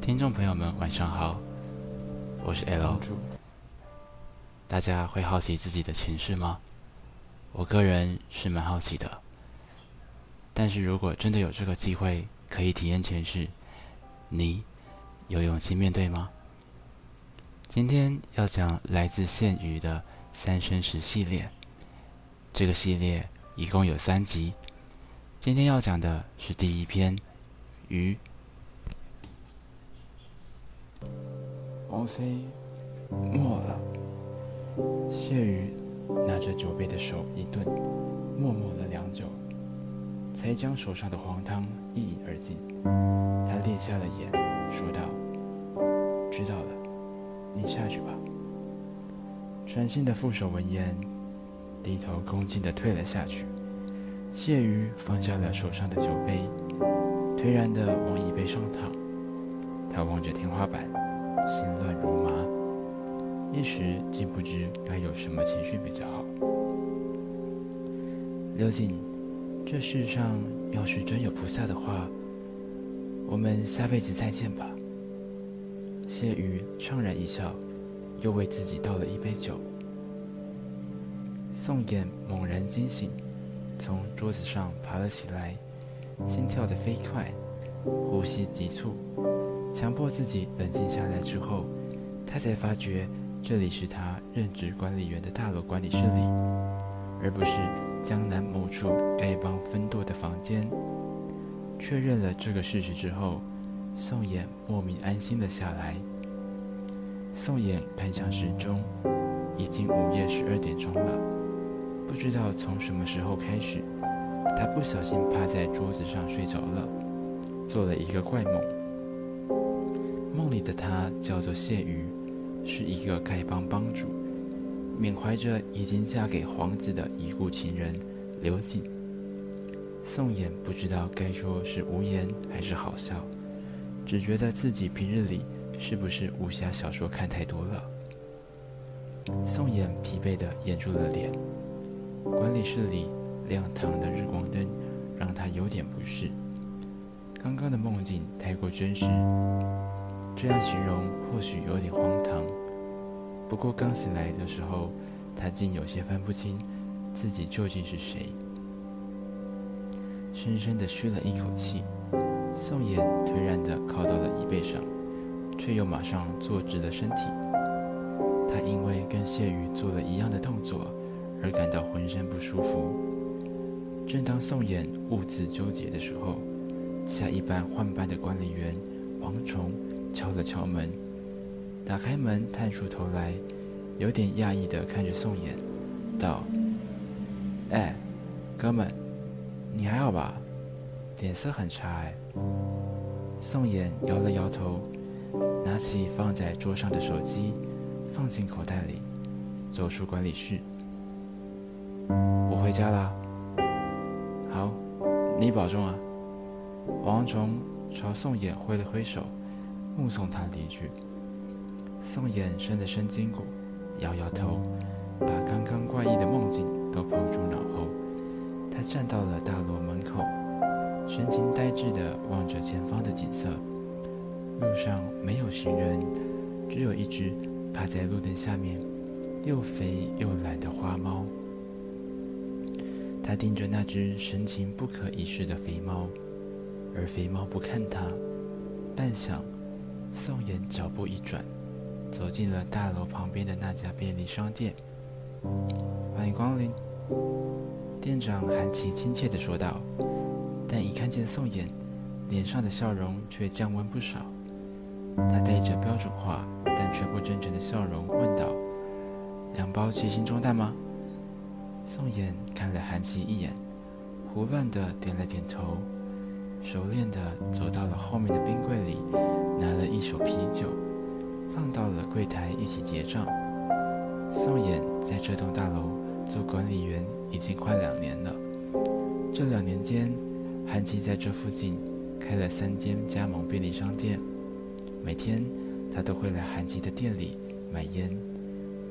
听众朋友们，晚上好，我是 L。大家会好奇自己的前世吗？我个人是蛮好奇的。但是如果真的有这个机会可以体验前世，你有勇气面对吗？今天要讲来自县鱼的三生石系列。这个系列一共有三集。今天要讲的是第一篇鱼。王妃没了。谢宇拿着酒杯的手一顿，默默了良久，才将手上的黄汤一饮而尽。他裂下了眼，说道：“知道了，你下去吧。”传信的副手闻言，低头恭敬地退了下去。谢宇放下了手上的酒杯，颓然地往椅背上躺。他望着天花板，心乱如麻。一时竟不知该有什么情绪比较好。刘瑾，这世上要是真有菩萨的话，我们下辈子再见吧。谢瑜怅然一笑，又为自己倒了一杯酒。宋衍猛然惊醒，从桌子上爬了起来，心跳得飞快，呼吸急促，强迫自己冷静下来之后，他才发觉。这里是他任职管理员的大楼管理室里，而不是江南某处丐帮分舵的房间。确认了这个事实之后，宋衍莫名安心了下来。宋衍看向时钟，已经午夜十二点钟了。不知道从什么时候开始，他不小心趴在桌子上睡着了，做了一个怪梦。梦里的他叫做谢瑜。是一个丐帮帮主，缅怀着已经嫁给皇子的已故情人刘瑾。宋衍不知道该说是无言还是好笑，只觉得自己平日里是不是武侠小说看太多了。宋衍疲惫地掩住了脸，管理室里亮堂的日光灯让他有点不适。刚刚的梦境太过真实。这样形容或许有点荒唐，不过刚醒来的时候，他竟有些分不清自己究竟是谁。深深地吁了一口气，宋衍颓然地靠到了椅背上，却又马上坐直了身体。他因为跟谢宇做了一样的动作而感到浑身不舒服。正当宋衍兀自纠结的时候，下一班换班的管理员王崇。敲了敲门，打开门，探出头来，有点讶异地看着宋衍，道：“哎，哥们，你还好吧？脸色很差哎。”宋衍摇了摇头，拿起放在桌上的手机，放进口袋里，走出管理室。我回家啦。好，你保重啊。王崇朝宋衍挥了挥手。目送他离去，宋衍伸了伸筋骨，摇摇头，把刚刚怪异的梦境都抛诸脑后。他站到了大楼门口，神情呆滞地望着前方的景色。路上没有行人，只有一只趴在路灯下面又肥又懒的花猫。他盯着那只神情不可一世的肥猫，而肥猫不看他，半晌。宋妍脚步一转，走进了大楼旁边的那家便利商店。欢迎光临，店长韩琦亲切地说道。但一看见宋妍，脸上的笑容却降温不少。他带着标准化但却不真诚的笑容问道：“两包七星中弹吗？”宋衍看了韩琦一眼，胡乱的点了点头。熟练的走到了后面的冰柜里，拿了一手啤酒，放到了柜台一起结账。宋衍在这栋大楼做管理员已经快两年了。这两年间，韩琦在这附近开了三间加盟便利商店，每天他都会来韩琦的店里买烟，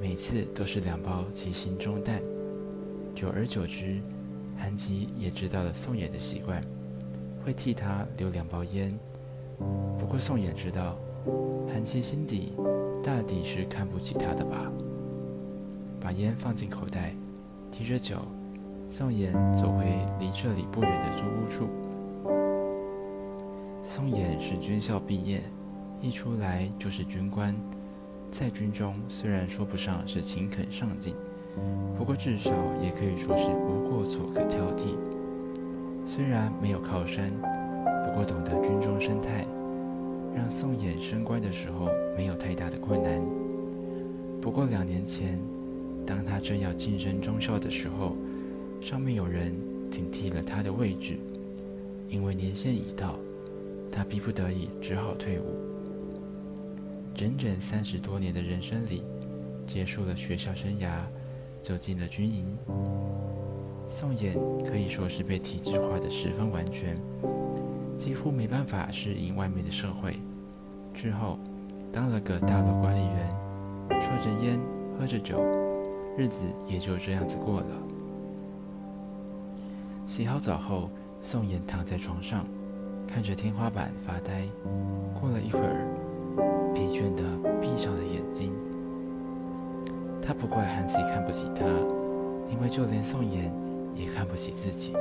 每次都是两包七星中弹。久而久之，韩琦也知道了宋衍的习惯，会替他留两包烟。不过宋衍知道，韩琦心底大抵是看不起他的吧。把烟放进口袋，提着酒，宋衍走回离这里不远的租屋处。宋衍是军校毕业，一出来就是军官，在军中虽然说不上是勤恳上进，不过至少也可以说是无过错可挑剔。虽然没有靠山，不过懂得军中生态，让宋衍升官的时候没有太大的困难。不过两年前。当他正要晋升中校的时候，上面有人顶替了他的位置，因为年限已到，他逼不得已只好退伍。整整三十多年的人生里，结束了学校生涯，走进了军营。宋衍可以说是被体制化的十分完全，几乎没办法适应外面的社会。之后，当了个大楼管理员，抽着烟，喝着酒。日子也就这样子过了。洗好澡后，宋衍躺在床上，看着天花板发呆。过了一会儿，疲倦地闭上了眼睛。他不怪韩琦看不起他，因为就连宋衍也看不起自己。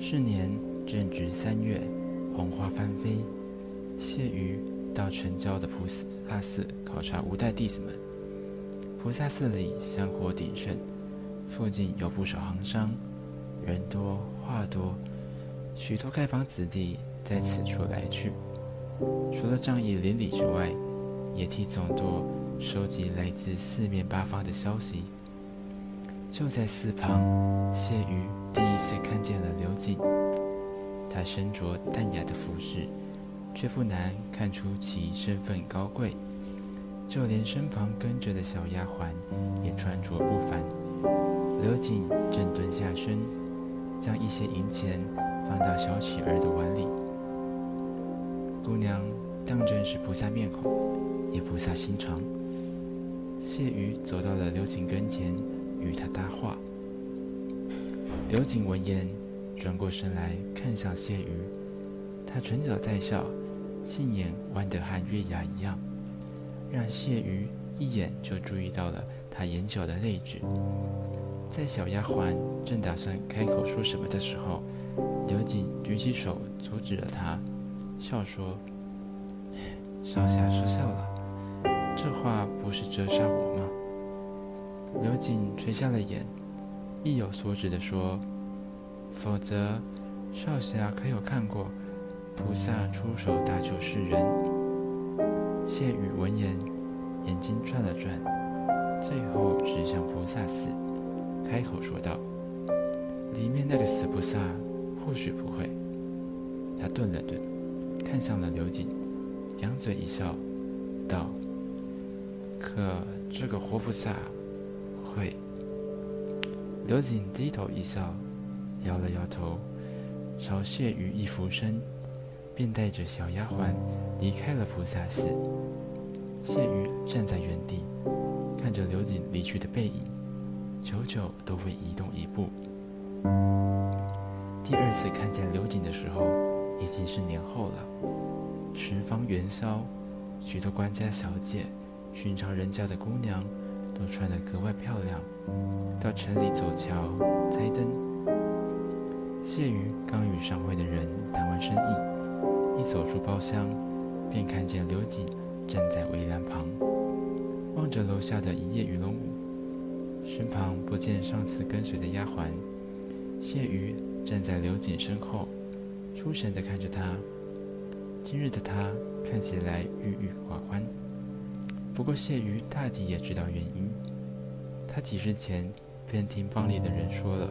是年正值三月，红花翻飞，谢瑜。到城郊的菩萨寺考察五代弟子们。菩萨寺里香火鼎盛，附近有不少行商，人多话多，许多丐帮子弟在此处来去。除了仗义邻里之外，也替总舵收集来自四面八方的消息。就在寺旁，谢瑜第一次看见了刘瑾。他身着淡雅的服饰。却不难看出其身份高贵，就连身旁跟着的小丫鬟也穿着不凡。刘瑾正蹲下身，将一些银钱放到小乞儿的碗里。姑娘当真是菩萨面孔，也菩萨心肠。谢瑜走到了刘瑾跟前，与他搭话。刘瑾闻言，转过身来看向谢瑜，他唇角带笑。杏眼弯得和月牙一样，让谢瑜一眼就注意到了他眼角的泪痣。在小丫鬟正打算开口说什么的时候，刘瑾举起手阻止了他，笑说：“少侠说笑了，这话不是折煞我吗？”刘瑾垂下了眼，意有所指地说：“否则，少侠可有看过？”菩萨出手搭救世人。谢宇闻言，眼睛转了转，最后指向菩萨寺，开口说道：“里面那个死菩萨，或许不会。”他顿了顿，看向了刘瑾，扬嘴一笑，道：“可这个活菩萨，会。”刘瑾低头一笑，摇了摇头，朝谢宇一俯身。便带着小丫鬟离开了菩萨寺。谢瑜站在原地，看着刘瑾离去的背影，久久都未移动一步。第二次看见刘瑾的时候，已经是年后了。十方元宵，许多官家小姐、寻常人家的姑娘，都穿得格外漂亮，到城里走桥、猜灯。谢瑜刚与上位的人谈完生意。一走出包厢，便看见刘瑾站在围栏旁，望着楼下的一夜鱼龙舞。身旁不见上次跟随的丫鬟，谢瑜站在刘瑾身后，出神地看着他。今日的他看起来郁郁寡欢。不过谢瑜大抵也知道原因，他几日前便听帮里的人说了，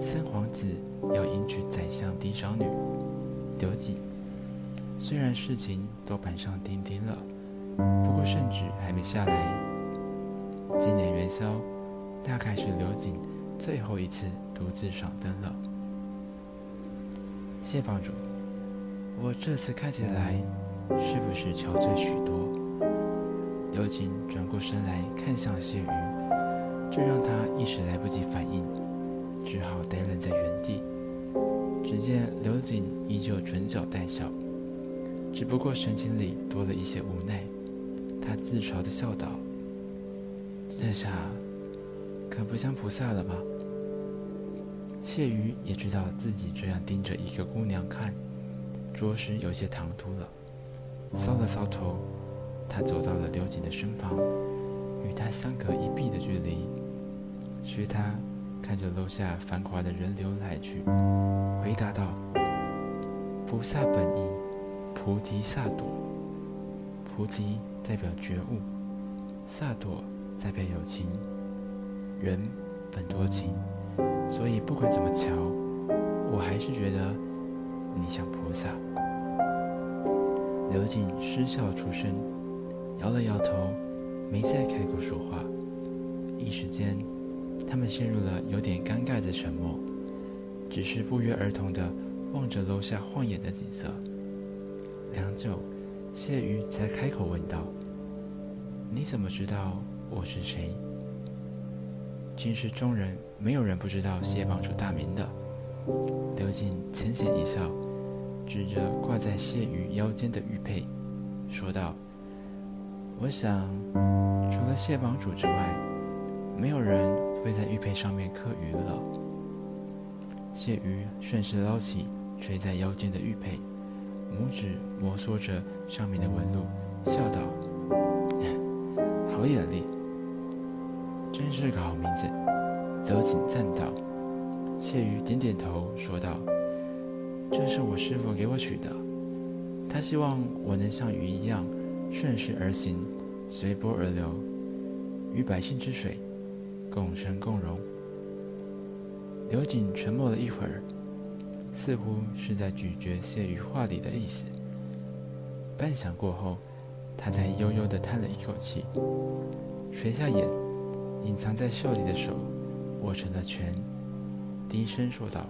三皇子要迎娶宰相嫡长女刘瑾。虽然事情都板上钉钉了，不过圣旨还没下来。今年元宵，大概是刘瑾最后一次独自赏灯了。谢帮主，我这次看起来是不是憔悴许多？刘瑾转过身来看向谢瑜。这让他一时来不及反应，只好呆愣在原地。只见刘瑾依旧唇角带笑，只不过神情里多了一些无奈。他自嘲地笑道：“这下可不像菩萨了吧？”谢瑜也知道自己这样盯着一个姑娘看，着实有些唐突了。搔了搔头，他走到了刘瑾的身旁，与他相隔一臂的距离，学他看着楼下繁华的人流来去，回答道：“菩萨本意，菩提萨埵。菩提代表觉悟，萨埵代表有情。人本多情。”所以不管怎么瞧，我还是觉得你像菩萨。刘瑾失笑出声，摇了摇头，没再开口说话。一时间，他们陷入了有点尴尬的沉默，只是不约而同地望着楼下晃眼的景色。良久，谢瑜才开口问道：“你怎么知道我是谁？”今世中人，没有人不知道谢帮主大名的。刘瑾浅浅一笑，指着挂在谢瑜腰间的玉佩，说道：“我想，除了谢帮主之外，没有人会在玉佩上面刻鱼了。”谢瑜顺势捞起垂在腰间的玉佩，拇指摩挲着上面的纹路，笑道：“好眼力。”真是个好名字，刘瑾赞道。谢瑜点点头，说道：“这是我师傅给我取的，他希望我能像鱼一样顺势而行，随波而流，与百姓之水共生共荣。”刘瑾沉默了一会儿，似乎是在咀嚼谢瑜话里的意思。半晌过后，他才悠悠地叹了一口气，垂下眼。隐藏在袖里的手握成了拳，低声说道：“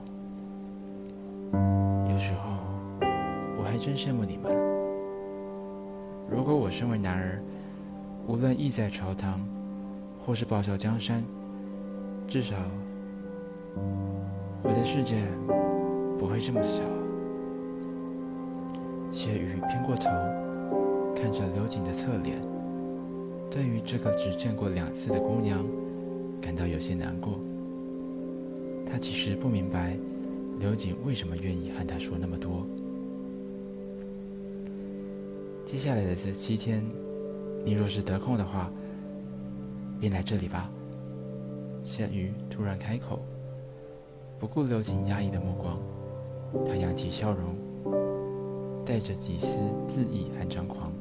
有时候，我还真羡慕你们。如果我身为男儿，无论意在朝堂，或是报效江山，至少我的世界不会这么小。”谢雨偏过头，看着刘瑾的侧脸。对于这个只见过两次的姑娘，感到有些难过。他其实不明白刘瑾为什么愿意和他说那么多。接下来的这七天，你若是得空的话，便来这里吧。夏雨突然开口，不顾刘瑾压抑的目光，他扬起笑容，带着几丝自意和张狂。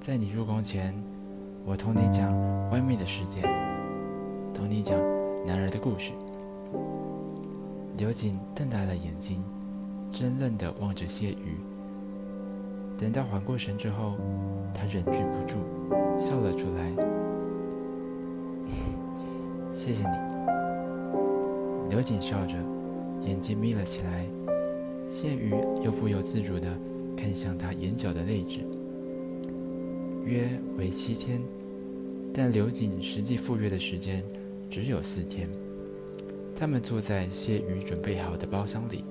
在你入宫前，我同你讲外面的世界，同你讲男儿的故事。刘瑾瞪大了眼睛，怔愣地望着谢瑜。等到缓过神之后，他忍俊不住，笑了出来。谢谢你。刘瑾笑着，眼睛眯了起来。谢瑜又不由自主地看向他眼角的泪痣。约为七天，但刘瑾实际赴约的时间只有四天。他们坐在谢瑜准备好的包厢里，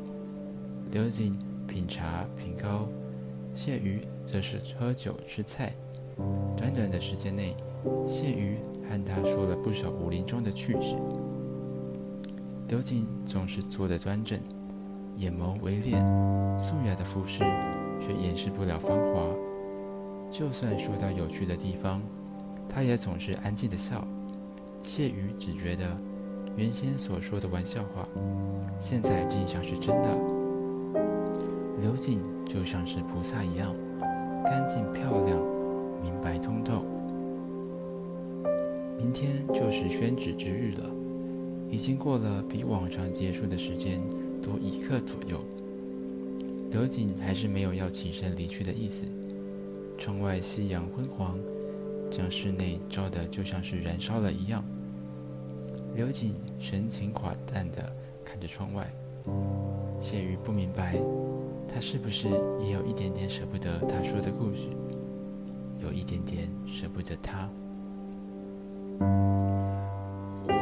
刘瑾品茶品糕，谢瑜则是喝酒吃菜。短短的时间内，谢瑜和他说了不少武林中的趣事。刘瑾总是坐得端正，眼眸微敛，素雅的服饰却掩饰不了芳华。就算说到有趣的地方，他也总是安静的笑。谢瑜只觉得，原先所说的玩笑话，现在竟像是真的。刘瑾就像是菩萨一样，干净漂亮，明白通透。明天就是宣旨之日了，已经过了比往常结束的时间多一刻左右。刘瑾还是没有要起身离去的意思。窗外夕阳昏黄，将室内照得就像是燃烧了一样。刘瑾神情寡淡地看着窗外，谢瑜不明白，他是不是也有一点点舍不得他说的故事，有一点点舍不得他？我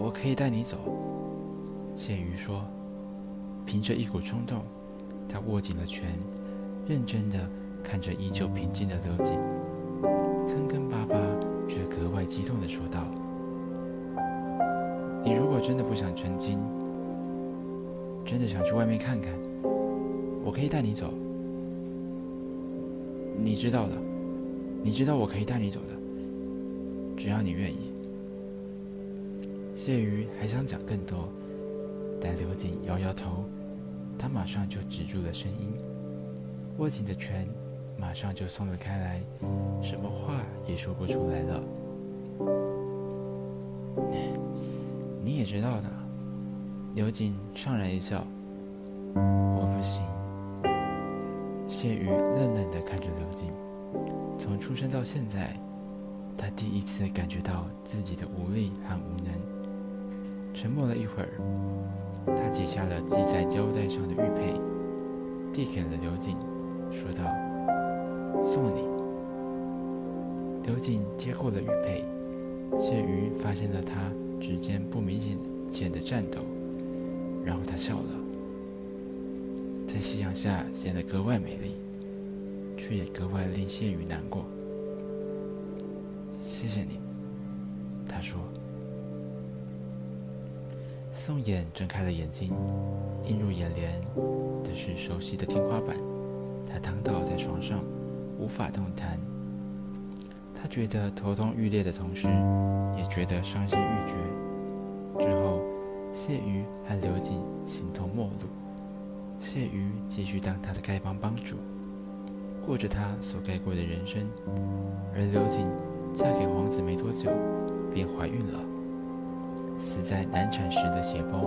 我可以带你走。谢瑜说，凭着一股冲动，他握紧了拳，认真的看着依旧平静的刘瑾，坑坑巴巴却格外激动的说道：你如果真的不想成精。真的想去外面看看，我可以带你走。你知道的，你知道我可以带你走的，只要你愿意。”谢鱼还想讲更多。但刘瑾摇摇头，他马上就止住了声音，握紧的拳马上就松了开来，什么话也说不出来了。你也知道的，刘瑾怅然一笑：“我不行。”谢宇愣愣地看着刘瑾，从出生到现在，他第一次感觉到自己的无力和无能。沉默了一会儿。他解下了系在胶带上的玉佩，递给了刘瑾，说道：“送你。”刘瑾接过了玉佩，谢瑜发现了他指尖不明显的颤抖，然后他笑了，在夕阳下显得格外美丽，却也格外令谢鱼难过。谢谢你，他说。宋衍睁开了眼睛，映入眼帘的是熟悉的天花板。他躺倒在床上，无法动弹。他觉得头痛欲裂的同时，也觉得伤心欲绝。谢鱼和刘瑾形同陌路。谢鱼继续当他的丐帮帮主，过着他所盖过的人生，而刘瑾嫁给皇子没多久，便怀孕了。死在难产时的血崩。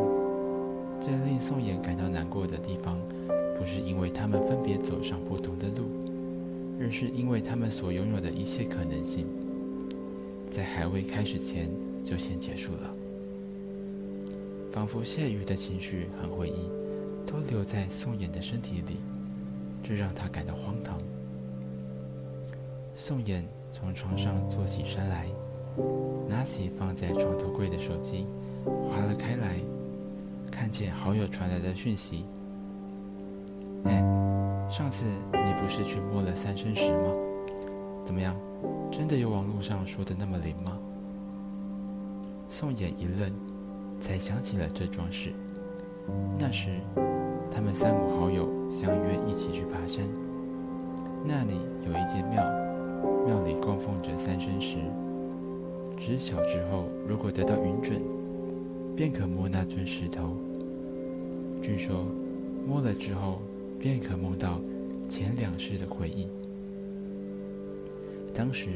最令宋妍感到难过的地方，不是因为他们分别走上不同的路，而是因为他们所拥有的一切可能性，在还未开始前就先结束了。仿佛谢鱼的情绪和回忆都留在宋妍的身体里，这让他感到荒唐。宋妍从床上坐起身来。拿起放在床头柜的手机，划了开来，看见好友传来的讯息。哎，上次你不是去摸了三生石吗？怎么样，真的有网络上说的那么灵吗？宋衍一愣，才想起了这桩事。那时，他们三五好友相约一起去爬山，那里有一间庙，庙里供奉着三生石。知晓之后，如果得到允准，便可摸那尊石头。据说，摸了之后，便可梦到前两世的回忆。当时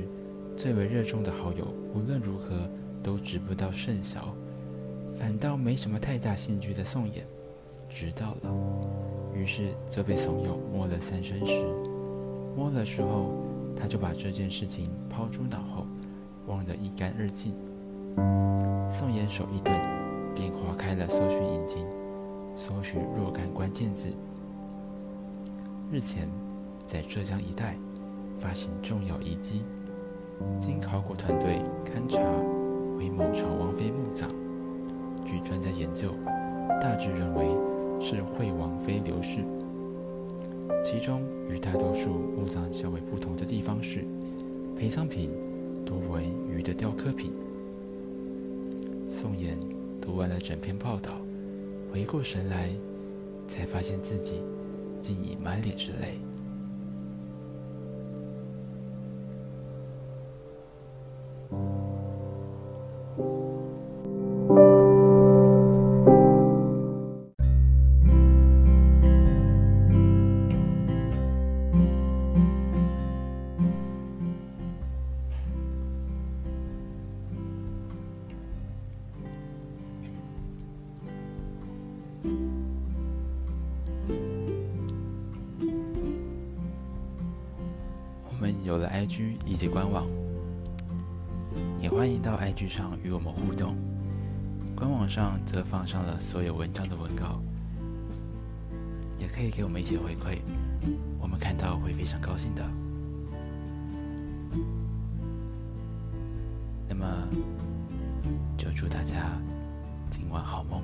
最为热衷的好友，无论如何都值不到甚小，反倒没什么太大兴趣的宋衍，知道了，于是就被怂恿摸了三生石。摸了之后，他就把这件事情抛诸脑后。忘得一干二净。宋妍手一顿，便划开了搜寻引擎，搜寻若干关键字。日前，在浙江一带发现重要遗迹，经考古团队勘查，为某朝王妃墓葬。据专家研究，大致认为是惠王妃刘氏。其中与大多数墓葬较为不同的地方是，陪葬品。多为鱼的雕刻品。宋妍读完了整篇报道，回过神来，才发现自己竟已满脸是泪。有了 IG 以及官网，也欢迎到 IG 上与我们互动。官网上则放上了所有文章的文稿，也可以给我们一些回馈，我们看到会非常高兴的。那么，就祝大家今晚好梦。